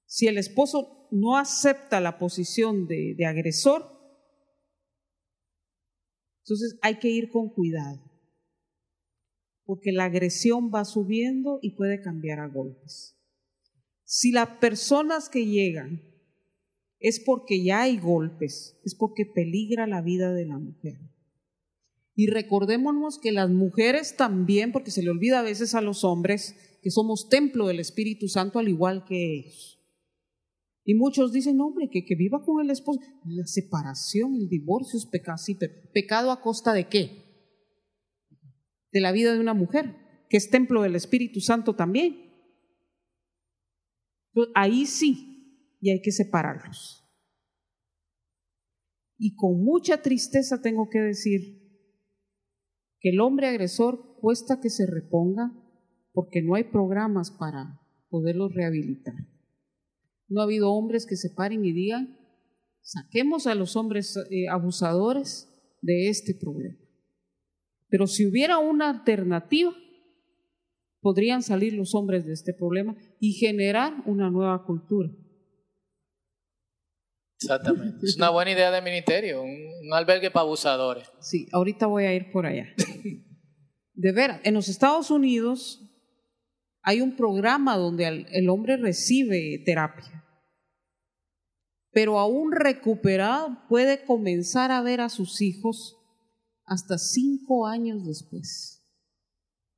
Si el esposo no acepta la posición de, agresor, entonces hay que ir con cuidado, porque la agresión va subiendo y puede cambiar a golpes. Si las personas que llegan es porque ya hay golpes, es porque peligra la vida de la mujer. Y recordémonos que las mujeres también, porque se le olvida a veces a los hombres, que somos templo del Espíritu Santo al igual que ellos. Y muchos dicen, hombre, que, que viva con el esposo. La separación, el divorcio es pecado. Sí, pero ¿pecado a costa de qué? De la vida de una mujer, que es templo del Espíritu Santo también. Entonces, ahí sí, y hay que separarlos. Y con mucha tristeza tengo que decir que el hombre agresor cuesta que se reponga porque no hay programas para poderlo rehabilitar. No ha habido hombres que se paren y digan, saquemos a los hombres eh, abusadores de este problema. Pero si hubiera una alternativa, podrían salir los hombres de este problema y generar una nueva cultura. Exactamente. Es *laughs* una buena idea de ministerio, un, un albergue para abusadores. Sí, ahorita voy a ir por allá. De veras, en los Estados Unidos hay un programa donde el, hombre recibe terapia, pero aún recuperado puede comenzar a ver a sus hijos hasta cinco años después.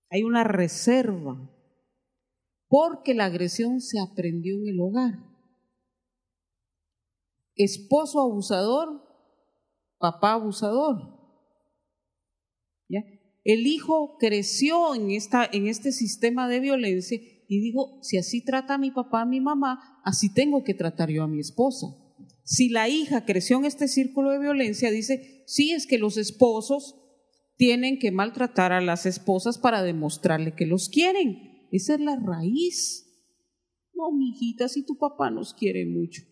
Hay una reserva porque la agresión se aprendió en el hogar esposo abusador, papá abusador. El hijo creció en, esta, en este sistema de violencia y dijo, si así trata a mi papá, a mi mamá, así tengo que tratar yo a mi esposa. Si la hija creció en este círculo de violencia, dice, sí, es que los esposos tienen que maltratar a las esposas para demostrarle que los quieren. Esa es la raíz. No, mijita, si tu papá nos quiere mucho.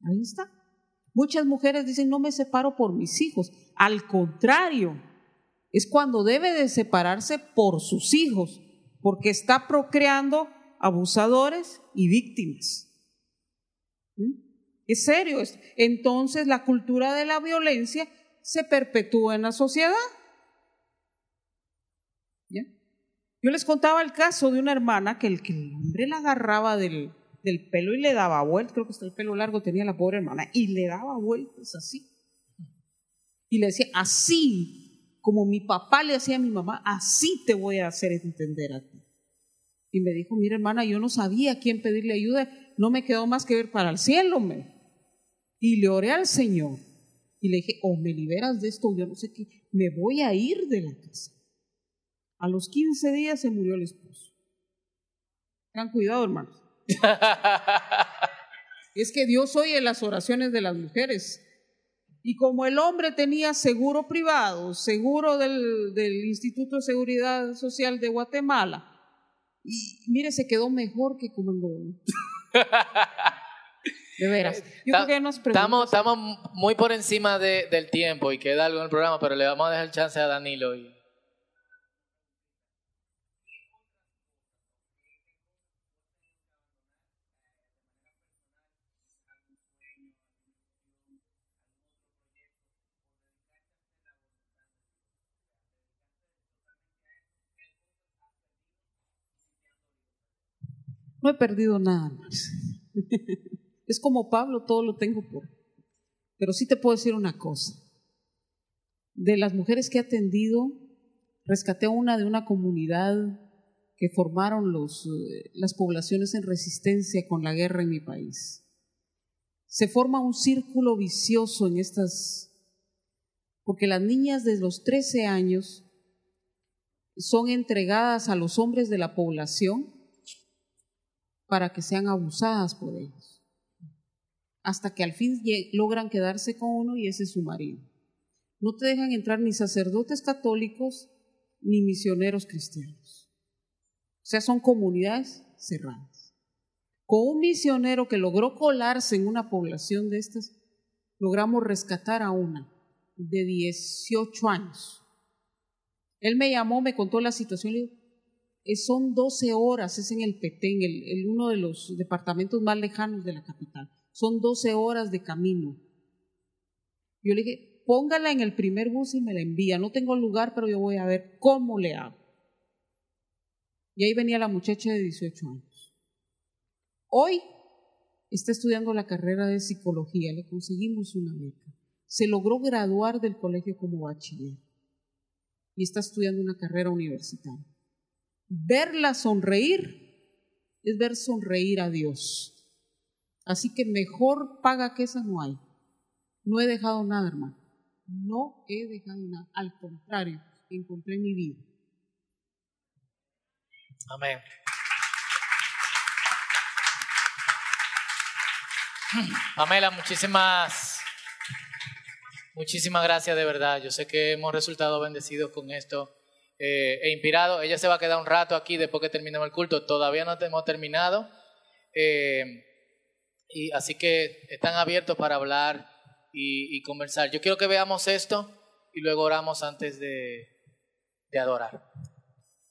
Ahí está. Muchas mujeres dicen, no me separo por mis hijos. Al contrario, es cuando debe de separarse por sus hijos, porque está procreando abusadores y víctimas. ¿Mm? Es serio. Entonces la cultura de la violencia se perpetúa en la sociedad. Yo les contaba el caso de una hermana que el, que el hombre la agarraba del, del pelo y le daba vueltas, creo que hasta el pelo largo tenía la pobre hermana, y le daba vueltas así. Y le decía, así como mi papá le hacía a mi mamá, así te voy a hacer entender a ti. Y me dijo, mira hermana, yo no sabía a quién pedirle ayuda, no me quedó más que ver para el cielo. Me. Y le oré al Señor. Y le dije, o me liberas de esto, yo no sé qué, me voy a ir de la casa. A los 15 días se murió el esposo. Tengan cuidado, hermanos. *laughs* es que Dios oye las oraciones de las mujeres. Y como el hombre tenía seguro privado, seguro del, del, Instituto de Seguridad Social de Guatemala, y mire, se quedó mejor que como en *laughs* De veras. Yo creo que nos estamos, estamos muy por encima de, del tiempo y queda algo en el programa, pero le vamos a dejar chance a Danilo. Y... No he perdido nada más. *laughs* Es como Pablo, todo lo tengo por. Pero sí te puedo decir una cosa. De las mujeres que he atendido, rescaté una de una comunidad que formaron los, eh, las poblaciones en resistencia con la guerra en mi país. Se forma un círculo vicioso en estas, porque las niñas de los 13 años son entregadas a los hombres de la población para que sean abusadas por ellos, hasta que al fin logran quedarse con uno y ese es su marido. No te dejan entrar ni sacerdotes católicos ni misioneros cristianos. O sea, son comunidades cerradas. Con un misionero que logró colarse en una población de estas, logramos rescatar a una de 18 años él me llamó, me contó la situación, le digo, son 12 horas, es en el Petén, el, uno de los departamentos más lejanos de la capital. Son 12 horas de camino. Yo le dije, póngala en el primer bus y me la envía. No tengo lugar, pero yo voy a ver cómo le hago. Y ahí venía la muchacha de 18 años. Hoy está estudiando la carrera de psicología, le conseguimos una beca. Se logró graduar del colegio como bachiller y está estudiando una carrera universitaria. Verla sonreír es ver sonreír a Dios. Así que mejor paga que esa no hay. No he dejado nada, hermano. No he dejado nada. Al contrario, encontré mi vida. Amén. Pamela, muchísimas Muchísimas gracias de verdad. Yo sé que hemos resultado bendecidos con esto eh, e inspirados. Ella se va a quedar un rato aquí después que terminemos el culto. Todavía no hemos terminado. Eh, y así que están abiertos para hablar y, conversar. Yo quiero que veamos esto y luego oramos antes de, de adorar.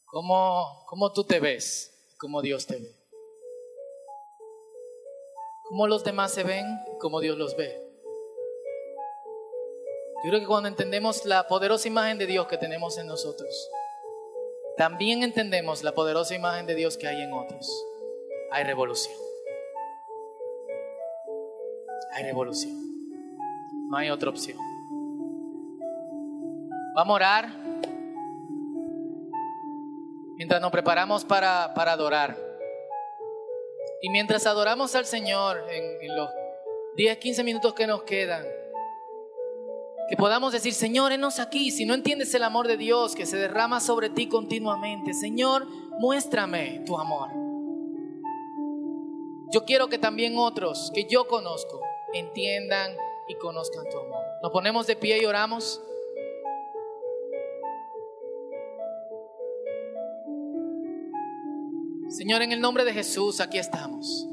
¿Cómo, ¿Cómo tú te ves? ¿Cómo Dios te ve? ¿Cómo los demás se ven? ¿Cómo Dios los ve? Yo creo que cuando entendemos la poderosa imagen de Dios que tenemos en nosotros, también entendemos la poderosa imagen de Dios que hay en otros. Hay revolución. Hay revolución. No hay otra opción. Vamos a orar mientras nos preparamos para, para adorar. Y mientras adoramos al Señor en, en los 10, 15 minutos que nos quedan, que podamos decir, Señor, enos aquí. Si no entiendes el amor de Dios que se derrama sobre ti continuamente, Señor, muéstrame tu amor. Yo quiero que también otros que yo conozco entiendan y conozcan tu amor. Nos ponemos de pie y oramos. Señor, en el nombre de Jesús, aquí estamos.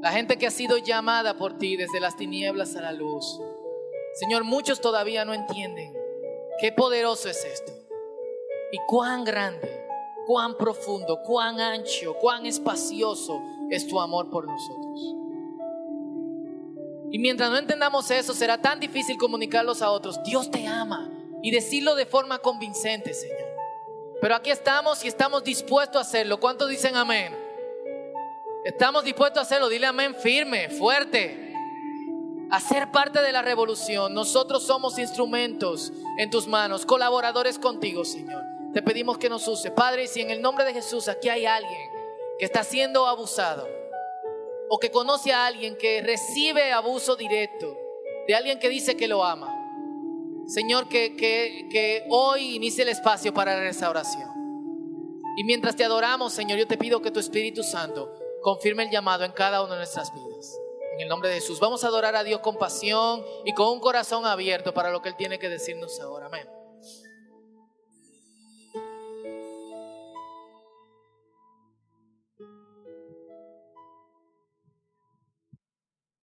La gente que ha sido llamada por ti desde las tinieblas a la luz. Señor, muchos todavía no entienden qué poderoso es esto y cuán grande, cuán profundo, cuán ancho, cuán espacioso es tu amor por nosotros. Y mientras no entendamos eso, será tan difícil comunicarlos a otros. Dios te ama y decirlo de forma convincente, Señor. Pero aquí estamos y estamos dispuestos a hacerlo. ¿Cuántos dicen amén? Estamos dispuestos a hacerlo. Dile amén firme, fuerte a ser parte de la revolución. Nosotros somos instrumentos en tus manos, colaboradores contigo, Señor. Te pedimos que nos use. Padre, si en el nombre de Jesús aquí hay alguien que está siendo abusado o que conoce a alguien que recibe abuso directo de alguien que dice que lo ama, Señor, que, que, que hoy inicie el espacio para esa oración. Y mientras te adoramos, Señor, yo te pido que tu Espíritu Santo confirme el llamado en cada una de nuestras vidas. En el nombre de Jesús. Vamos a adorar a Dios con pasión y con un corazón abierto para lo que Él tiene que decirnos ahora. Amén.